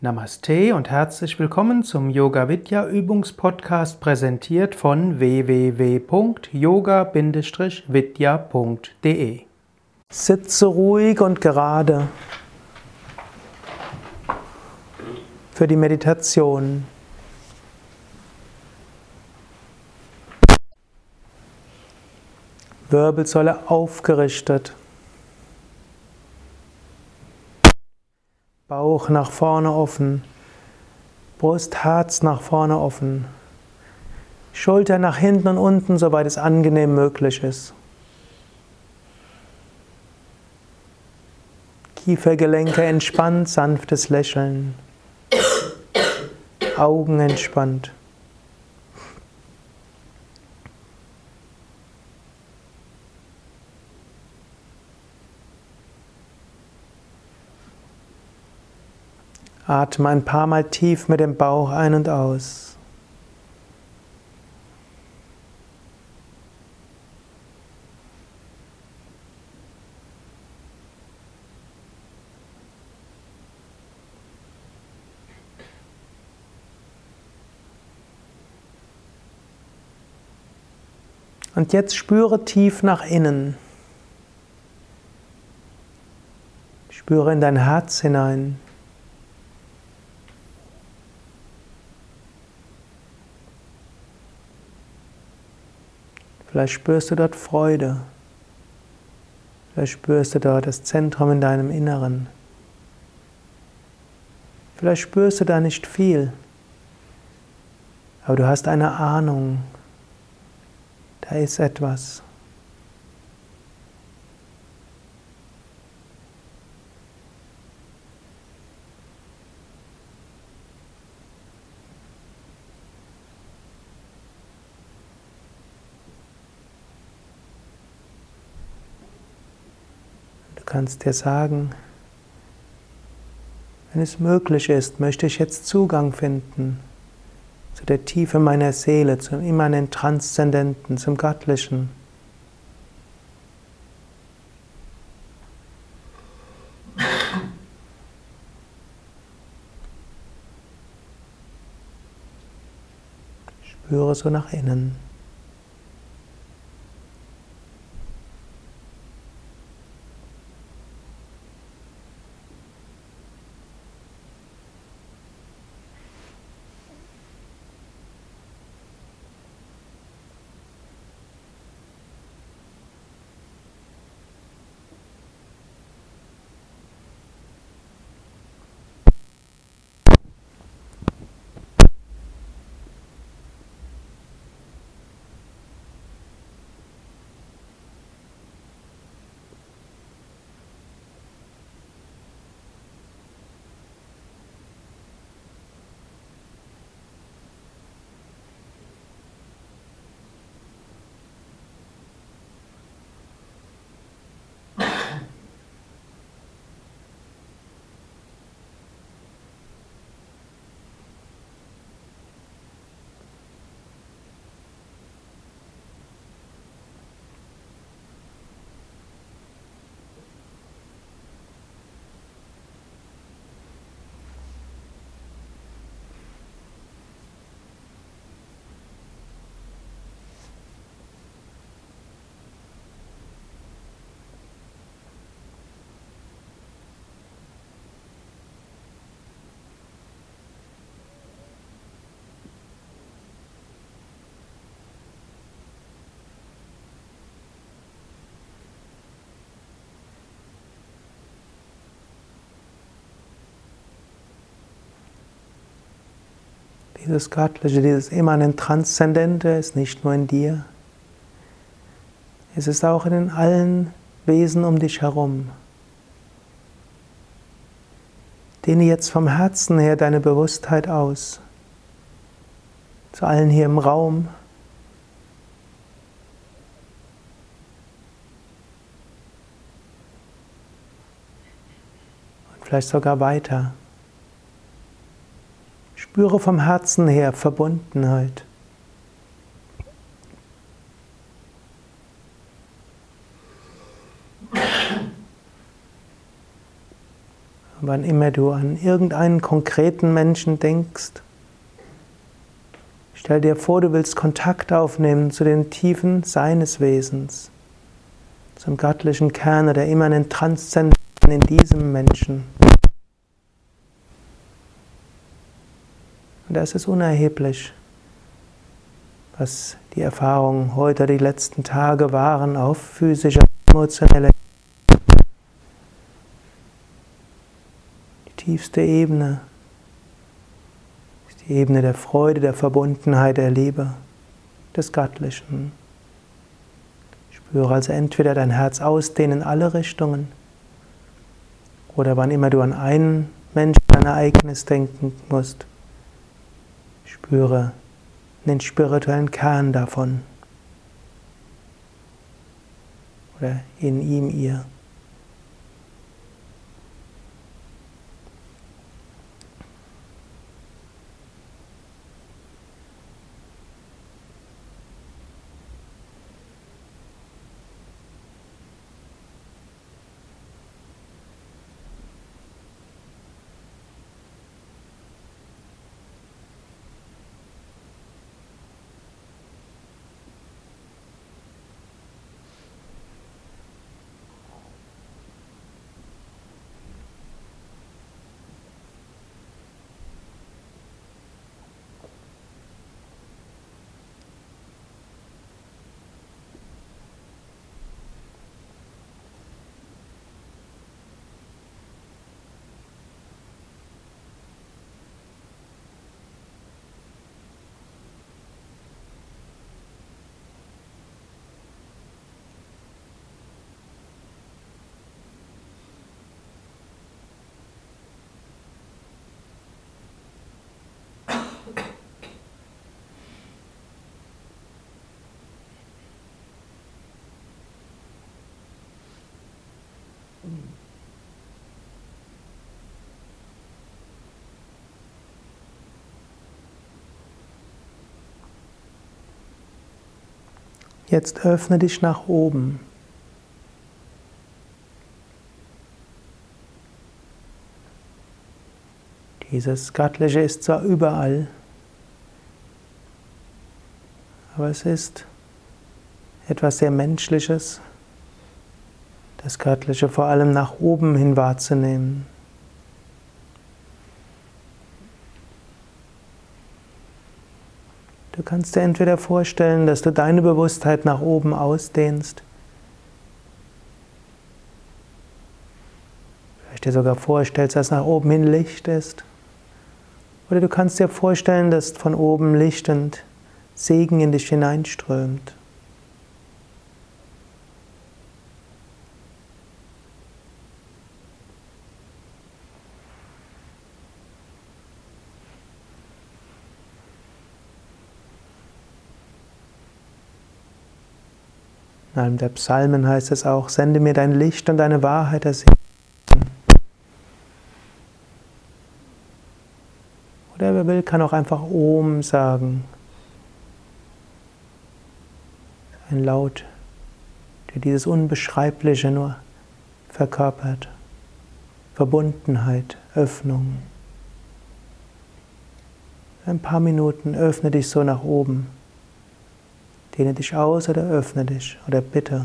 Namaste und herzlich willkommen zum Yoga Vidya Übungspodcast präsentiert von www.yoga-vidya.de. Sitze ruhig und gerade für die Meditation. Wirbelsäule aufgerichtet. Bauch nach vorne offen, Brust, Herz nach vorne offen, Schulter nach hinten und unten, soweit es angenehm möglich ist. Kiefergelenke entspannt, sanftes Lächeln, Augen entspannt. Atme ein paar Mal tief mit dem Bauch ein und aus. Und jetzt spüre tief nach innen. Spüre in dein Herz hinein. Vielleicht spürst du dort Freude. Vielleicht spürst du dort das Zentrum in deinem Inneren. Vielleicht spürst du da nicht viel, aber du hast eine Ahnung, da ist etwas. Kannst dir sagen, wenn es möglich ist, möchte ich jetzt Zugang finden zu der Tiefe meiner Seele, zum immanent Transzendenten, zum Göttlichen. Spüre so nach innen. Dieses Göttliche, dieses immanent Transzendente ist nicht nur in dir, es ist auch in allen Wesen um dich herum. Dehne jetzt vom Herzen her deine Bewusstheit aus. Zu allen hier im Raum. Und vielleicht sogar weiter. Spüre vom Herzen her Verbundenheit. Wann immer du an irgendeinen konkreten Menschen denkst, stell dir vor, du willst Kontakt aufnehmen zu den Tiefen seines Wesens, zum göttlichen Kern oder immanent Transzendenten in diesem Menschen. Und da ist es unerheblich, was die Erfahrungen heute, die letzten Tage waren auf physischer, emotioneller tiefste Ebene ist die Ebene der Freude, der Verbundenheit, der Liebe, des Göttlichen. Spüre also entweder dein Herz ausdehnen in alle Richtungen oder wann immer du an einen Menschen, ein Ereignis denken musst, spüre den spirituellen Kern davon oder in ihm, ihr. Jetzt öffne dich nach oben. Dieses Göttliche ist zwar überall, aber es ist etwas sehr Menschliches, das Göttliche vor allem nach oben hin wahrzunehmen. Du kannst dir entweder vorstellen, dass du deine Bewusstheit nach oben ausdehnst, vielleicht dir sogar vorstellst, dass nach oben hin Licht ist, oder du kannst dir vorstellen, dass von oben Licht und Segen in dich hineinströmt. In einem der Psalmen heißt es auch, sende mir dein Licht und deine Wahrheit ersehen. Oder wer will, kann auch einfach Om sagen. Ein Laut, der dieses Unbeschreibliche nur verkörpert. Verbundenheit, Öffnung. Ein paar Minuten öffne dich so nach oben. Dehne dich aus oder öffne dich oder bitte.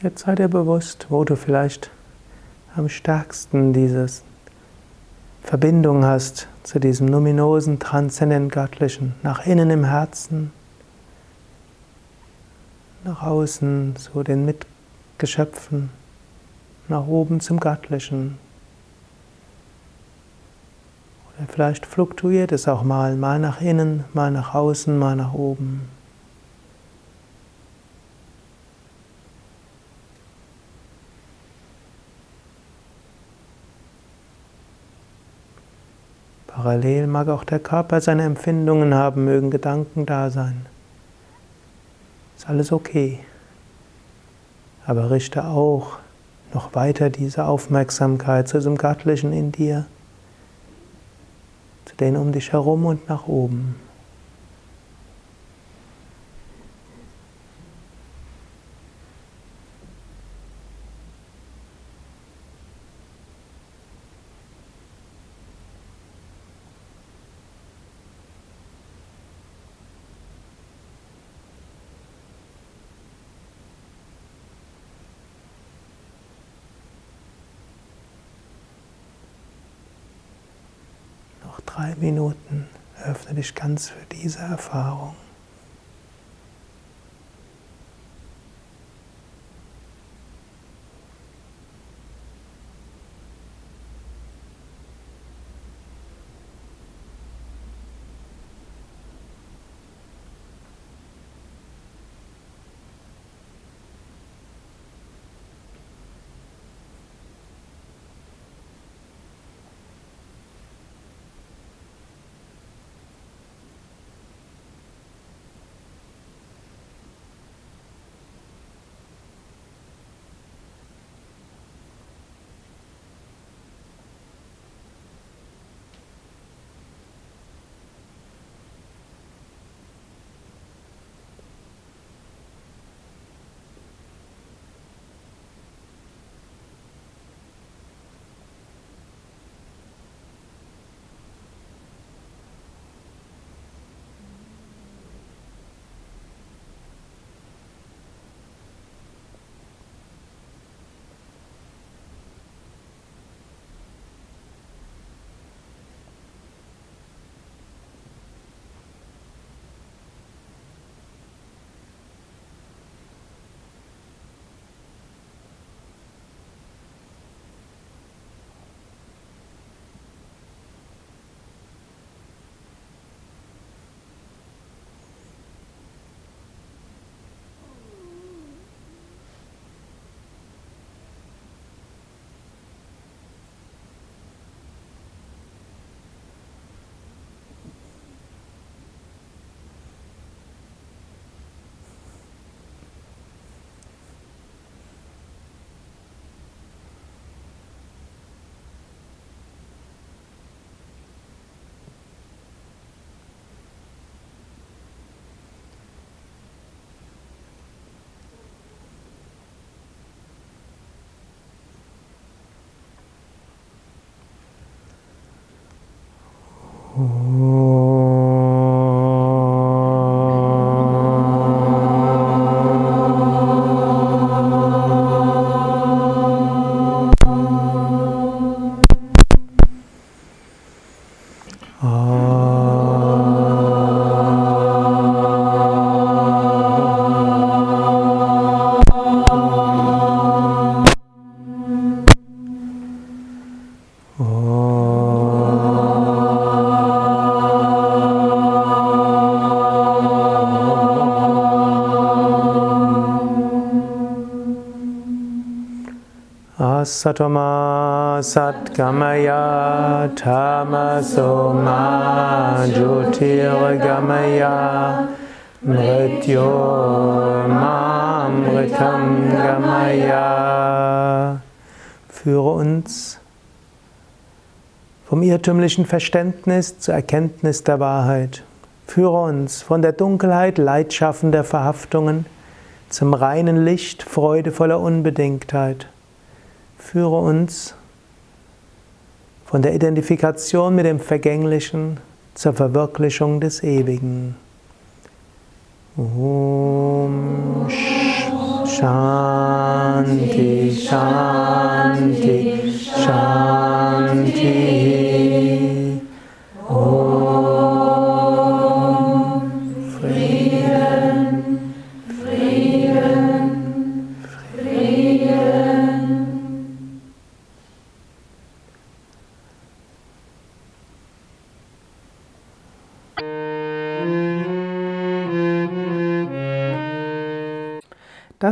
Jetzt sei dir bewusst, wo du vielleicht am stärksten diese Verbindung hast zu diesem luminosen, transzendent göttlichen, nach innen im Herzen, nach außen zu den Mitgeschöpfen, nach oben zum Göttlichen. Vielleicht fluktuiert es auch mal, mal nach innen, mal nach außen, mal nach oben. Parallel mag auch der Körper seine Empfindungen haben, mögen Gedanken da sein. Ist alles okay. Aber richte auch noch weiter diese Aufmerksamkeit zu diesem Göttlichen in dir, denen um dich herum und nach oben. Drei Minuten öffne dich ganz für diese Erfahrung. Oh. Satoma Satgamaya Tamasoma Jyotirgamaya Mrityomamritam Gamaya Führe uns vom irrtümlichen Verständnis zur Erkenntnis der Wahrheit. Führe uns von der Dunkelheit leidschaffender Verhaftungen zum reinen Licht freudevoller Unbedingtheit. Führe uns von der Identifikation mit dem Vergänglichen zur Verwirklichung des Ewigen. Om Shanti Shanti Shanti